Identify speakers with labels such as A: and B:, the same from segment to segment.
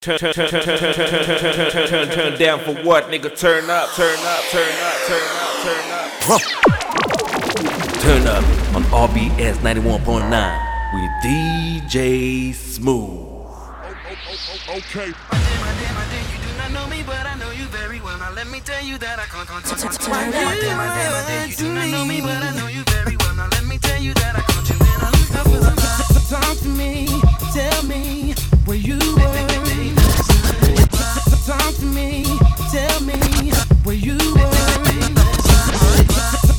A: Turn, turn, turn, turn, turn, turn, turn, turn, turn, turn, turn, turn down for what, nigga? Turn up, turn up, turn up, turn up, turn up. Turn up on RBS 91.9 with DJ Smooth.
B: Okay.
C: Let me tell you that I can't control you. You do not know me, but I know you very well. Now let me tell you that I can't you when I look up for the
D: Talk to me, tell me where you were. Talk to me, tell me where you were.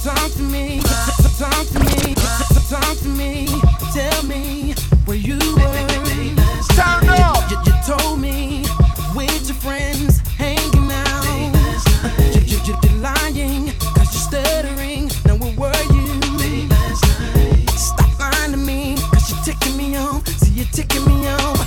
D: Talk to me, talk to me, talk to me, tell me where you were.
B: Turn up.
D: You, you told me stuttering. Now where were you? last night? Stop lying to me, cause you're ticking me on. See, you're ticking me on.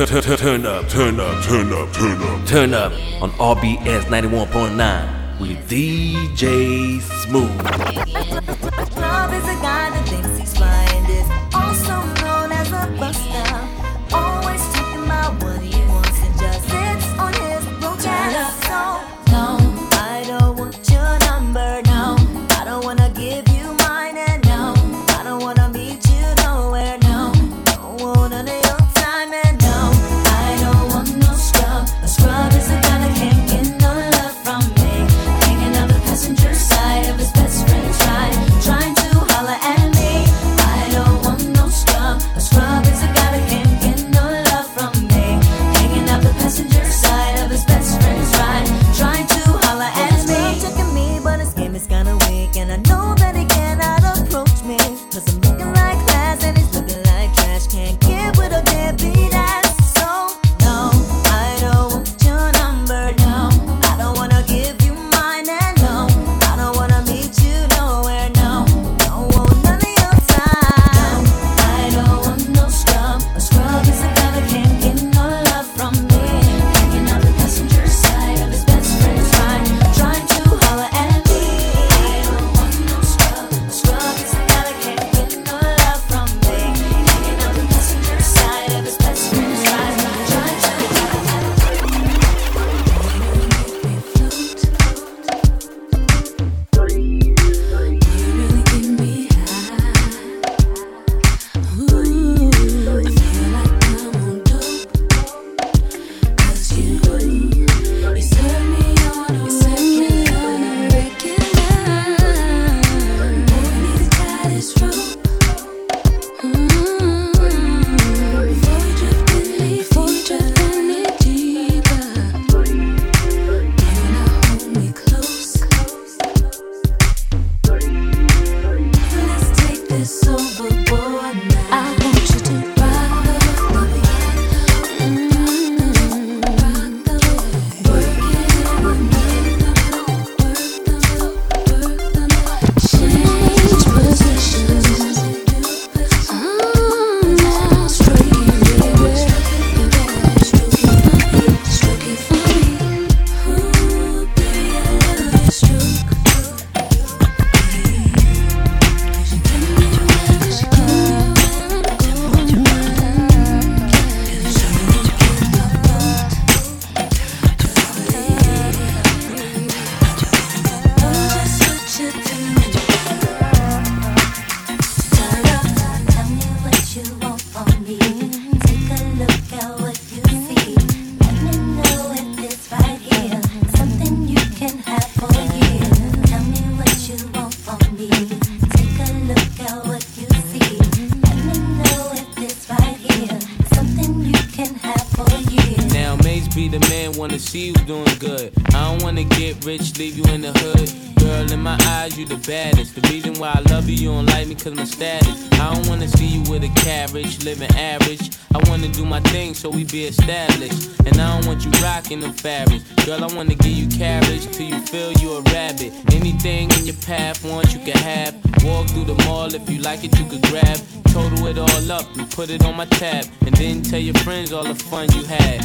E: Turn,
A: turn, turn, turn, up, turn up, turn up, turn up, turn up on RBS 91.9 with DJ Smooth.
F: be established. And I don't want you rocking them fabrics. Girl, I wanna give you carriage till you feel you a rabbit. Anything in your path, want you can have. Walk through the mall if you like it, you could grab. Total it all up and put it on my tab. And then tell your friends all the fun you had.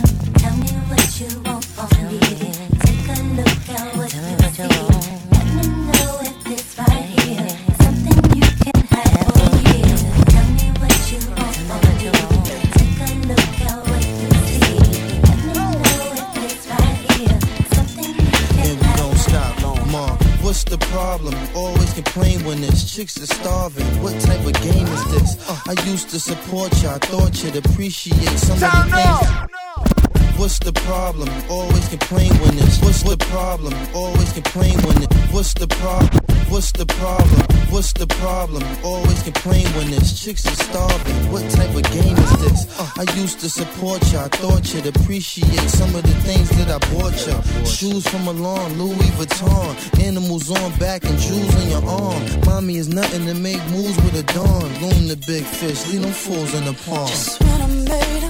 G: chicks are starving. What type of game is this? I used to support you. I thought you'd appreciate some of the things. What's the problem? Always complain when it's What's the problem? Always complain when it's What's the problem? What's the problem? What's the problem? Always complain when there's chicks are starving. What type of game is this? I used to support you. I thought you'd appreciate some of the things that I bought you. Shoes from Milan, Louis Vuitton. Animals on back and jewels on your arm. Mommy is nothing to make moves with a dawn. Loom the big fish, leave them fools in the pond.
H: Just when I made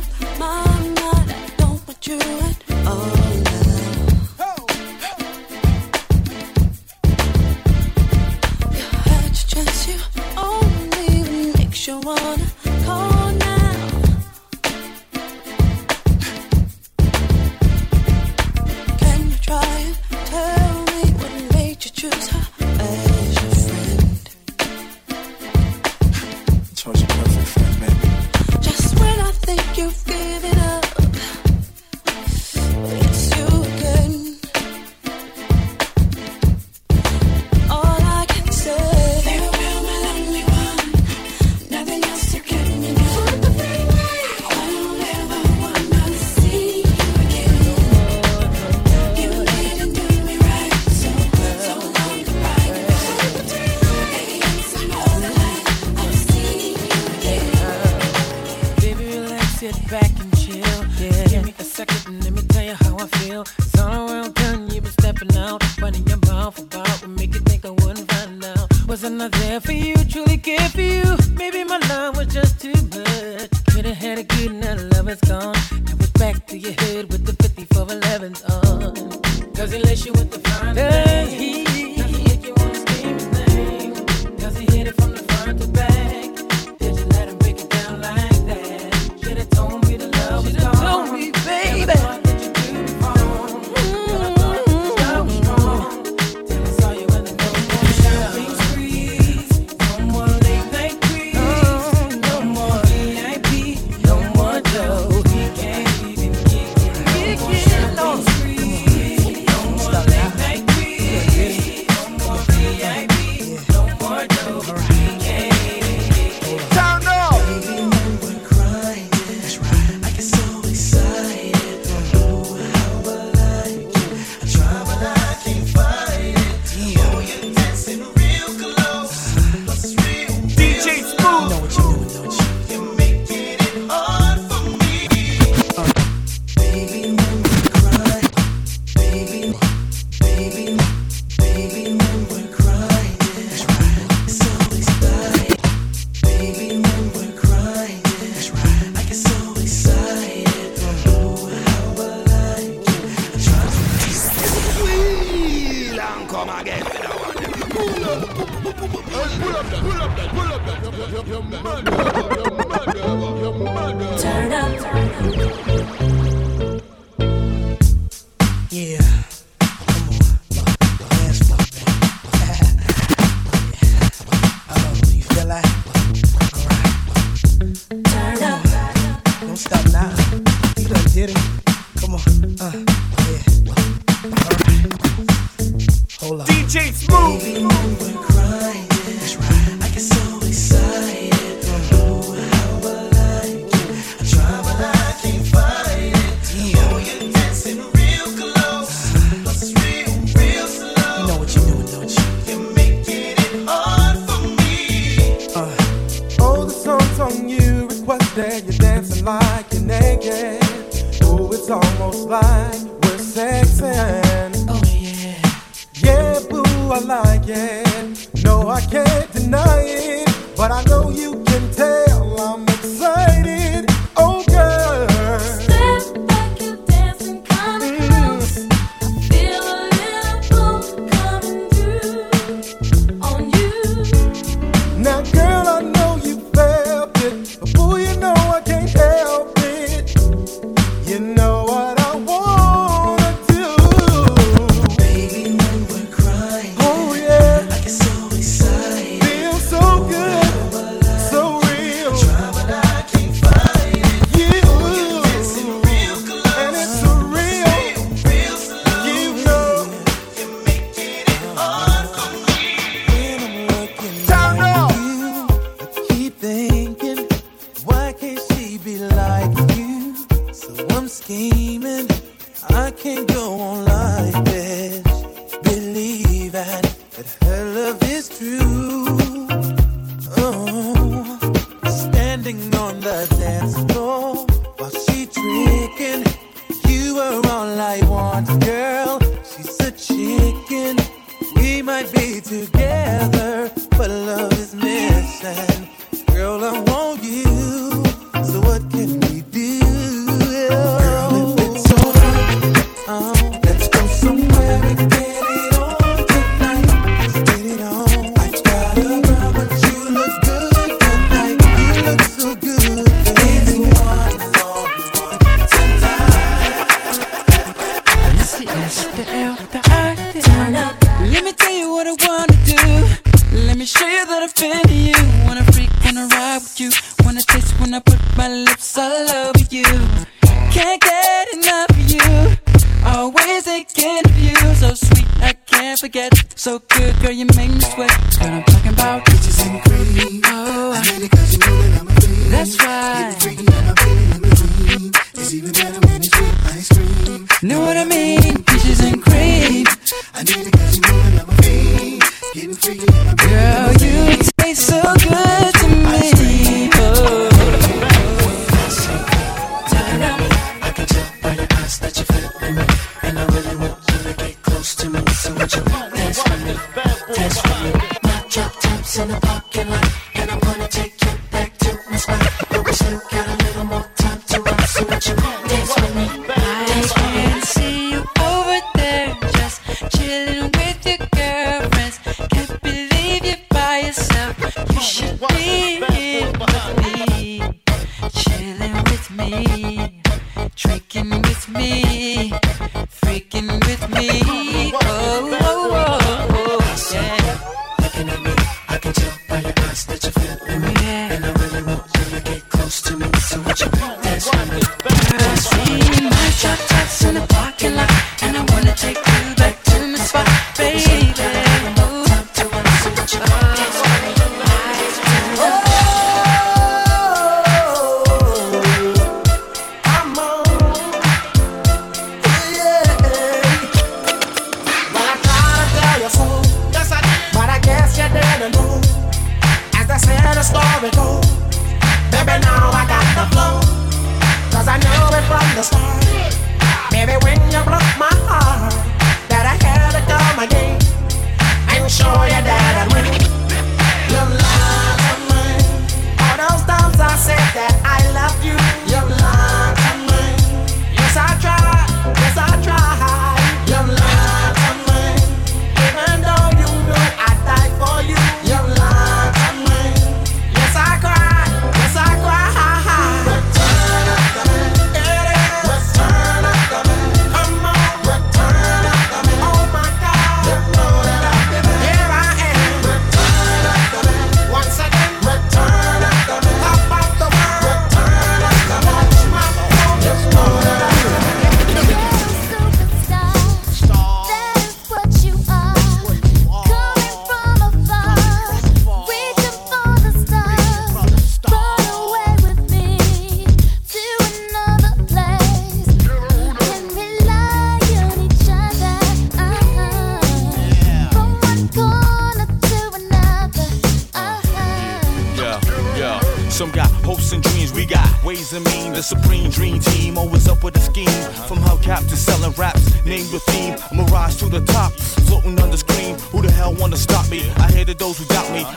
H: pull up
I: that,
J: pull up
I: that,
K: pull
L: up
M: that.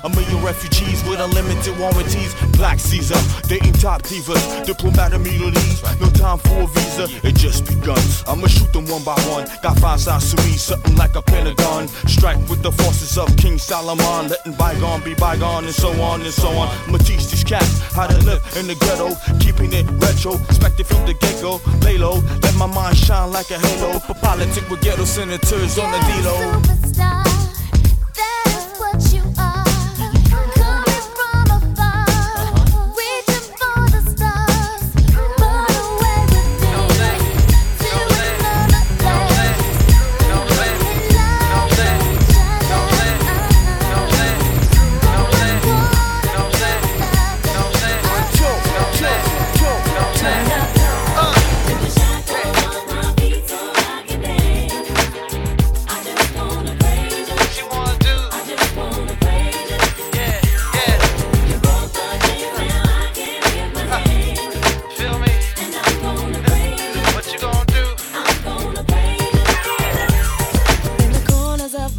M: A
N: million refugees with unlimited warranties. Black Caesar, dating top divas, diplomat immunities. No time for a visa, it just begun. I'ma shoot them one by one. Got five sides to me, something like a pentagon. Strike with the forces of King Solomon, letting bygone be bygone, and so on and so on. I'ma teach these cats how to live in the ghetto, keeping it retro. Expected from the get go, lay low, let my mind shine like a halo. For politics with ghetto senators on the D-Lo.
K: Superstar,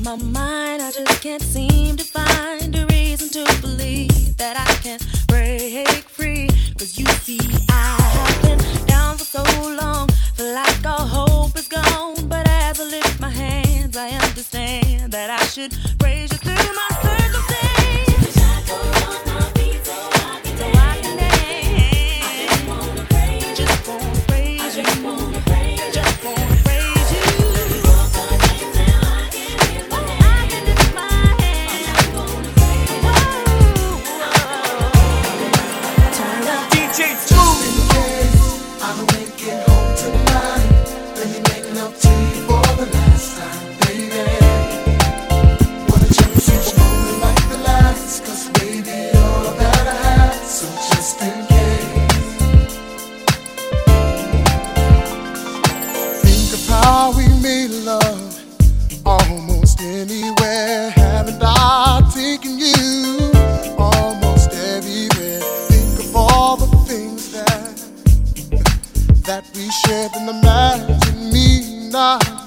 F: my mind, I just can't seem to find a reason to believe that I can break free. Cause you see, I have been down for so long,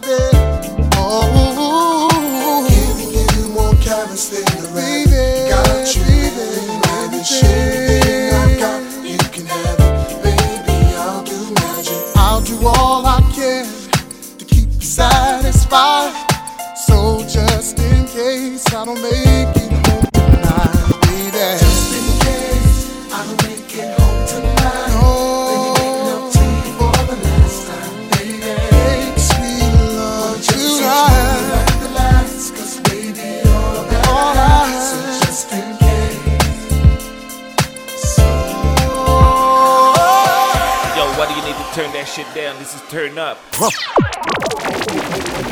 O: Oh, you baby. Got you, got. Baby. I'll do magic. I'll do all I can to keep you satisfied. So just in case I don't make it
P: shit down? This is turn up.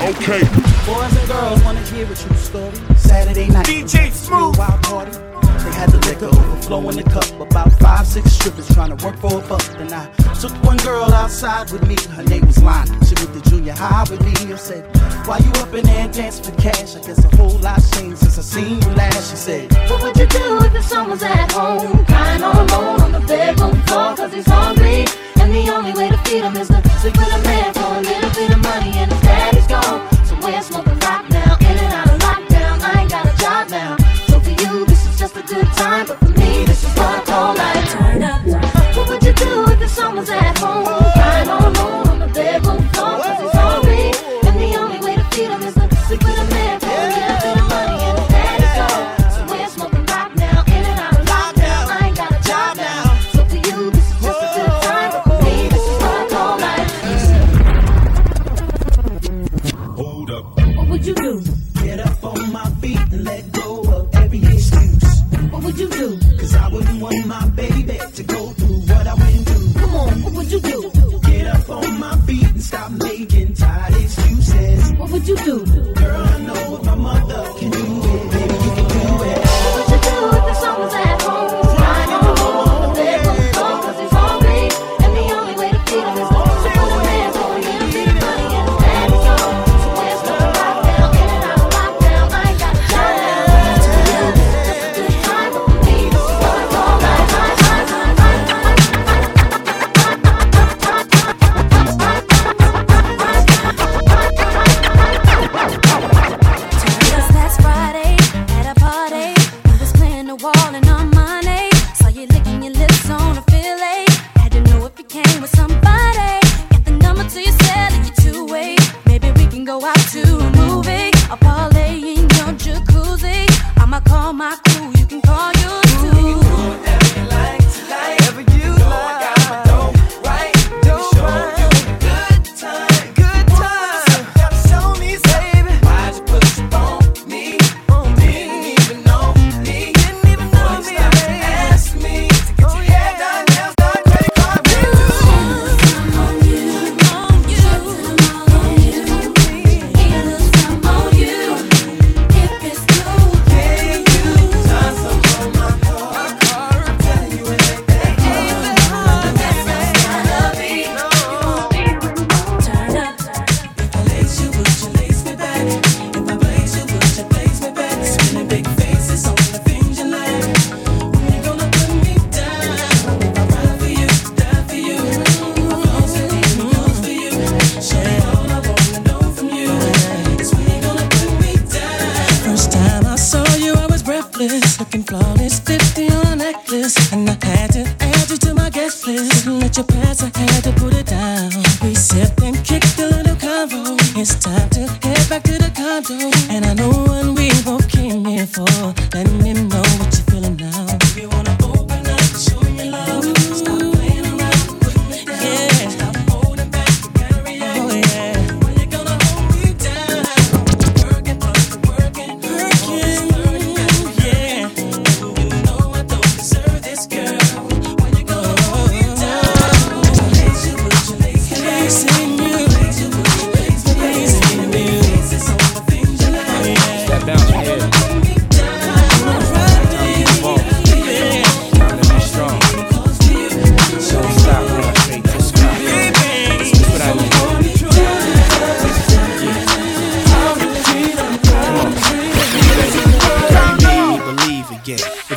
Q: Okay.
B: Boys and girls wanna hear a true story. Saturday night.
P: DJ Smooth.
B: Wild party. They had the liquor overflow in the cup. About five, six strippers trying to work for a buck. Then I took one girl outside with me. Her name was Lonnie. She went to junior high with me. I said, Why you up in there dancing for cash? I guess a whole lot changed since I seen you last. She said,
K: What would you do if the son was at home? Crying all alone on the bedroom floor cause he's hungry. And the only way to him is to sleep with a man for a little bit of money. And his daddy's gone. Somewhere smoking rock now. In and out of lockdown. I ain't got a job now. So for you, this is just a good time. But for me, this is what I call life. Turn
B: up. What would you do if
K: the was at home?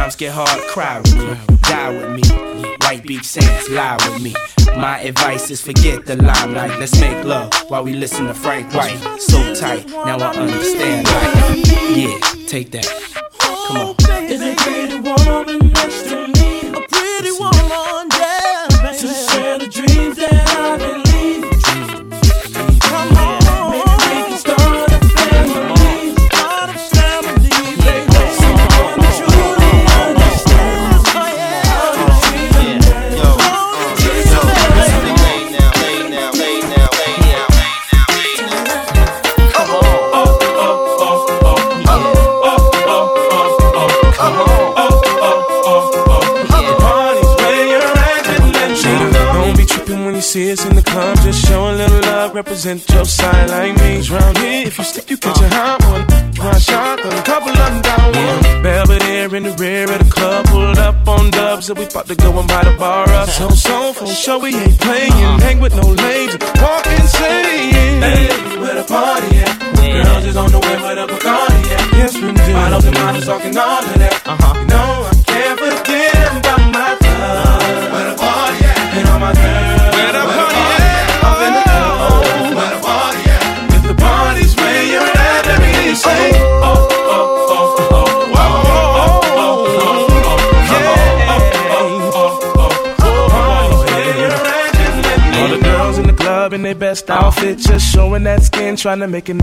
C: Times get hard, cry with me, die with me. White Beach Saints, lie with me. My advice is forget the limelight. Let's make love while we listen to Frank White. So tight, now I understand. Yeah, take that. Come on.
D: Is a pretty woman next
R: see us in the club. Just show a little love, represent your side like me. round here, if you stick, you catch a hot one. One shot, a couple of them down one. Belvedere in the rear of the club, pulled up on dubs, and we about to go and buy the bar up. So, so, for sure, we ain't playing. Hang with no lames, walk insane. Hey, where the party at? Girls is on the way, where the Bacardi at? Yes, we do. Bottles and models talking all of that. Uh-huh. You know, I can't forget about my love. Where the party at? And all my girls. Best outfit, just showing that skin, trying to make it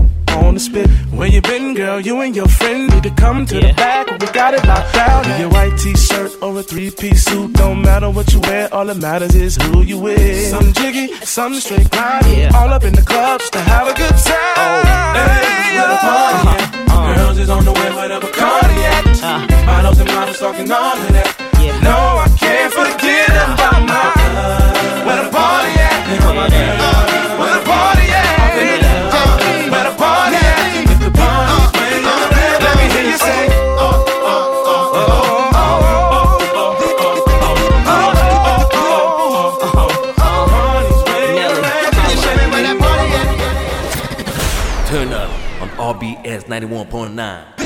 R: on the spit. Where you been, girl? You and your friend need to come to the back. We got it locked down. In your white t-shirt or a three-piece suit, don't matter what you wear. All that matters is who you with. Some jiggy, some straight grind. All up in the club just to have a good time. Hey, where the party at? Girls is on the way, where uh-huh. the Bacardi at? Models and models talking all
S: 91.9.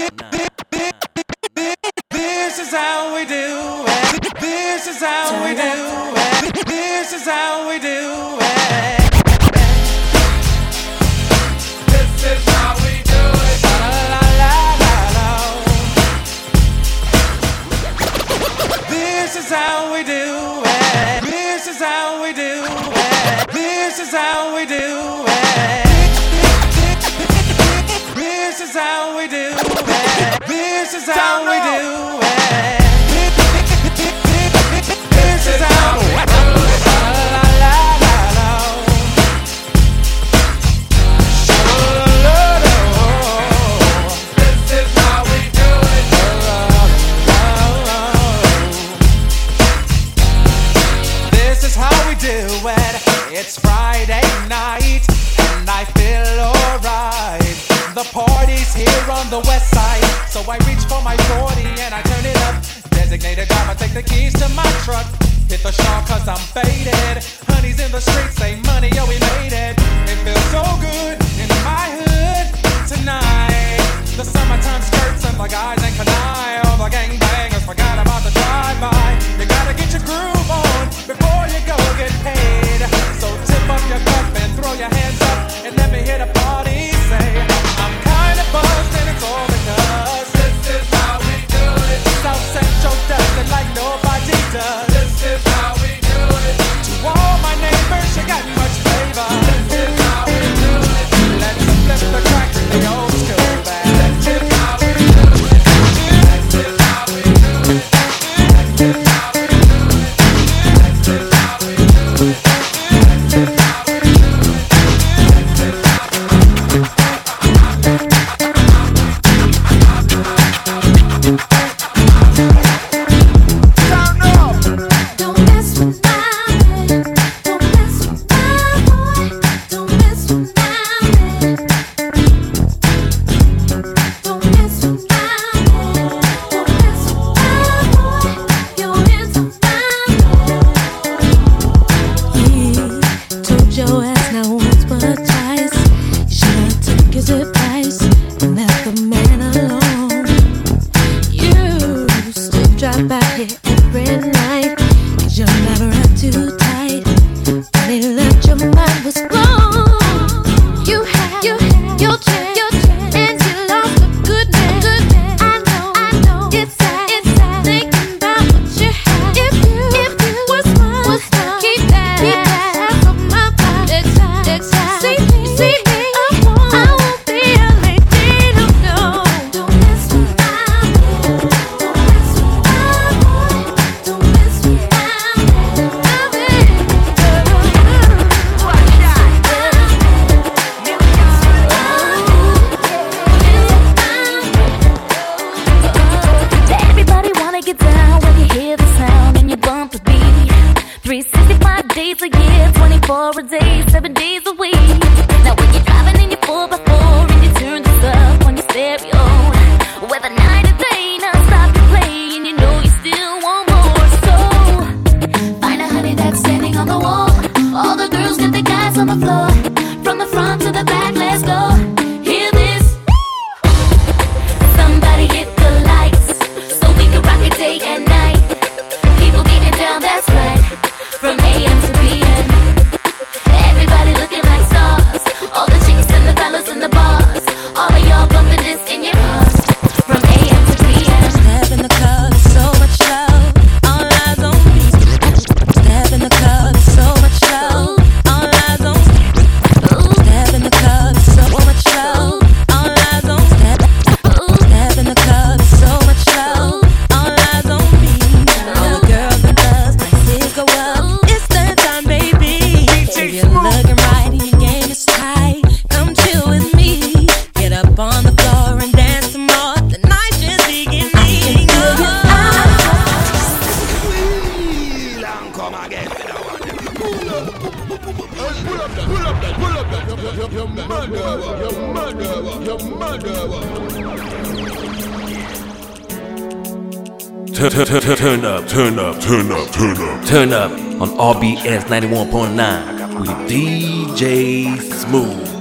D: turn up,
T: turn up,
E: turn up, turn up. Turn up on RBS 91.9 with DJ Smooth.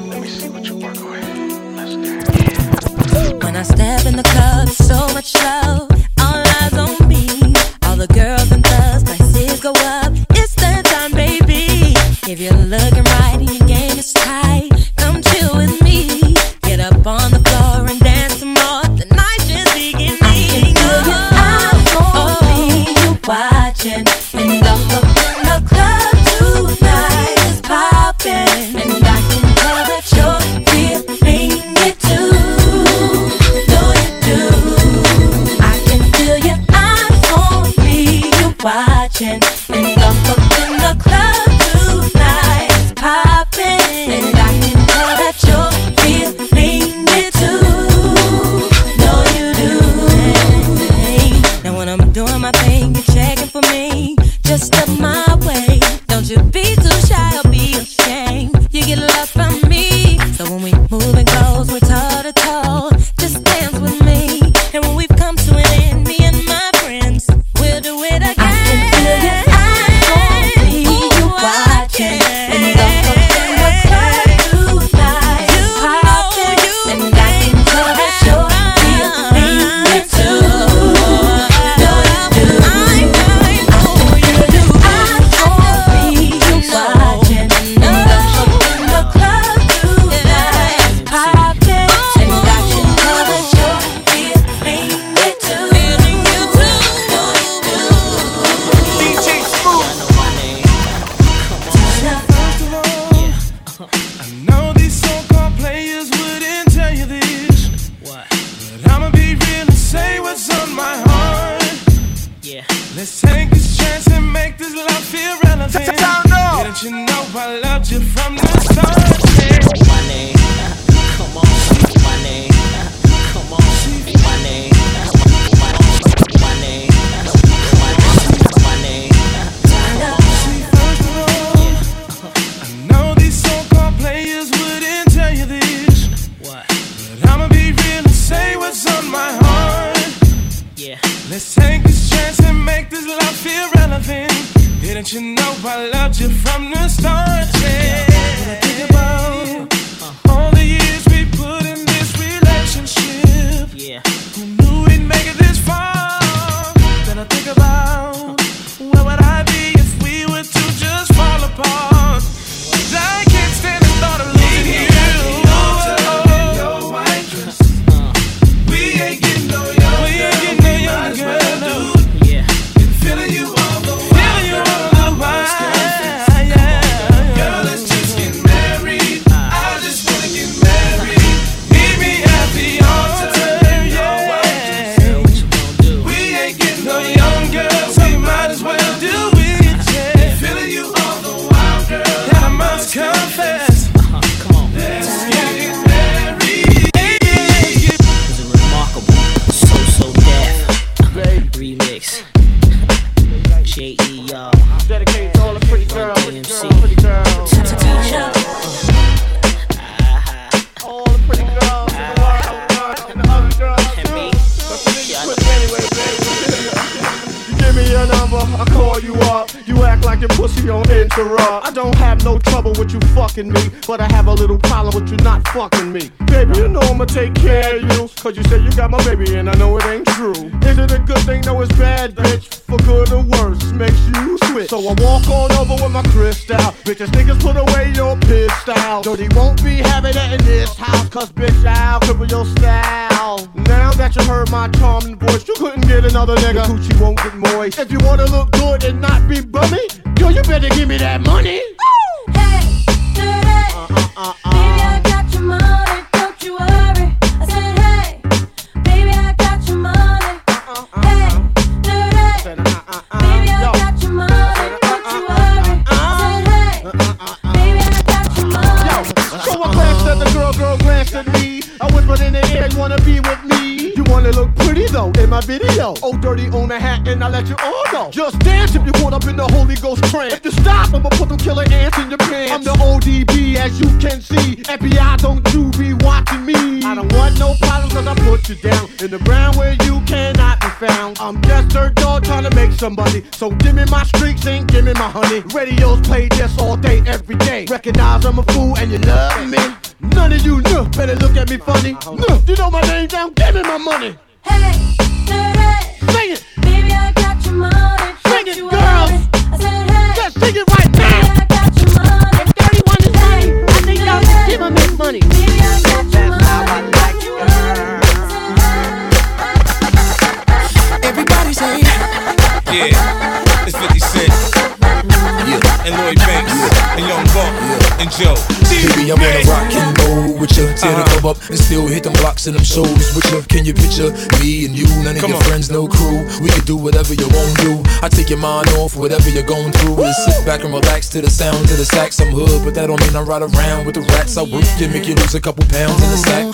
F: watching.
R: Let's take this chance and make this love feel relevant. Don't you know I loved you from the start?
L: Money. Coochie won't get moist. If you wanna look good and not be bummy, girl, you better give me that money.
O: Hey, dirty.
L: Uh,
O: Baby, I
L: video. Oh, dirty on the hat, and I let you all know. Just dance if you caught up in the Holy Ghost trance. If you stop, I'ma put them killer ants in your pants. I'm the ODB, as you can see. FBI, don't you be watching me. I don't want no problems, cause I put you down in the ground where you cannot be found. I'm just dirt dog trying to make some money. So give me my streaks and give me my honey. Radios play this all day, every day. Recognize I'm a fool and you love me. None of you know, better look at me funny. No, you know my name down, give me my money.
O: Hey, dirty.
L: Sing it.
O: Baby, I got your money,
L: Sing
O: don't
L: it,
O: you
L: girls.
O: worry. I said, hey,
L: Just sing it right now.
O: baby, I got your money.
L: If 31 I think y'all should give him his
O: I got your money, don't you worry.
U: Everybody say,
R: Yeah, it's 50 Cent. Yeah. And Lloyd Banks. And Young Buck. And Joe.
U: Baby, I wanna rock and roll with you. Tear the uh-huh. club up and still hit them blocks and them shows with you. Can you picture me and you? None of
R: Come
U: your
R: on.
U: friends, no crew. We can do whatever you want to do. I take your mind off whatever you're going through. And sit back and relax to the sound of the sax. I'm hood, but that don't mean I ride around with the rats. I work to make you lose a couple pounds in the sack.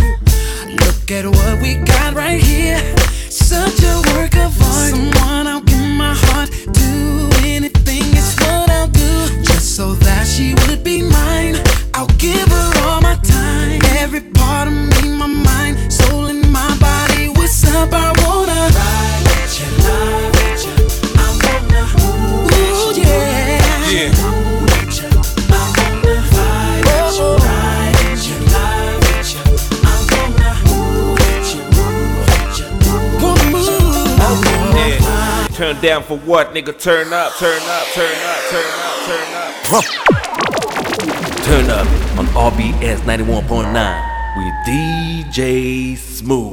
V: Look at what we got right here. Such a work of art. Someone I'll give my heart to. So that she would be mine. I'll give her all my time. Every part of me, my mind, soul, and my body. What's up? I wanna ride with you, love with you. I wanna move with you. Yeah.
R: Yeah.
V: Move with you. I wanna ride with you, ride with you, love with you. I wanna move with you, move with you, move with you.
S: Yeah. Turn down for what, nigga? Turn up, turn up, turn up, turn up, turn up. Turn up on RBS 91.9 with DJ Smooth.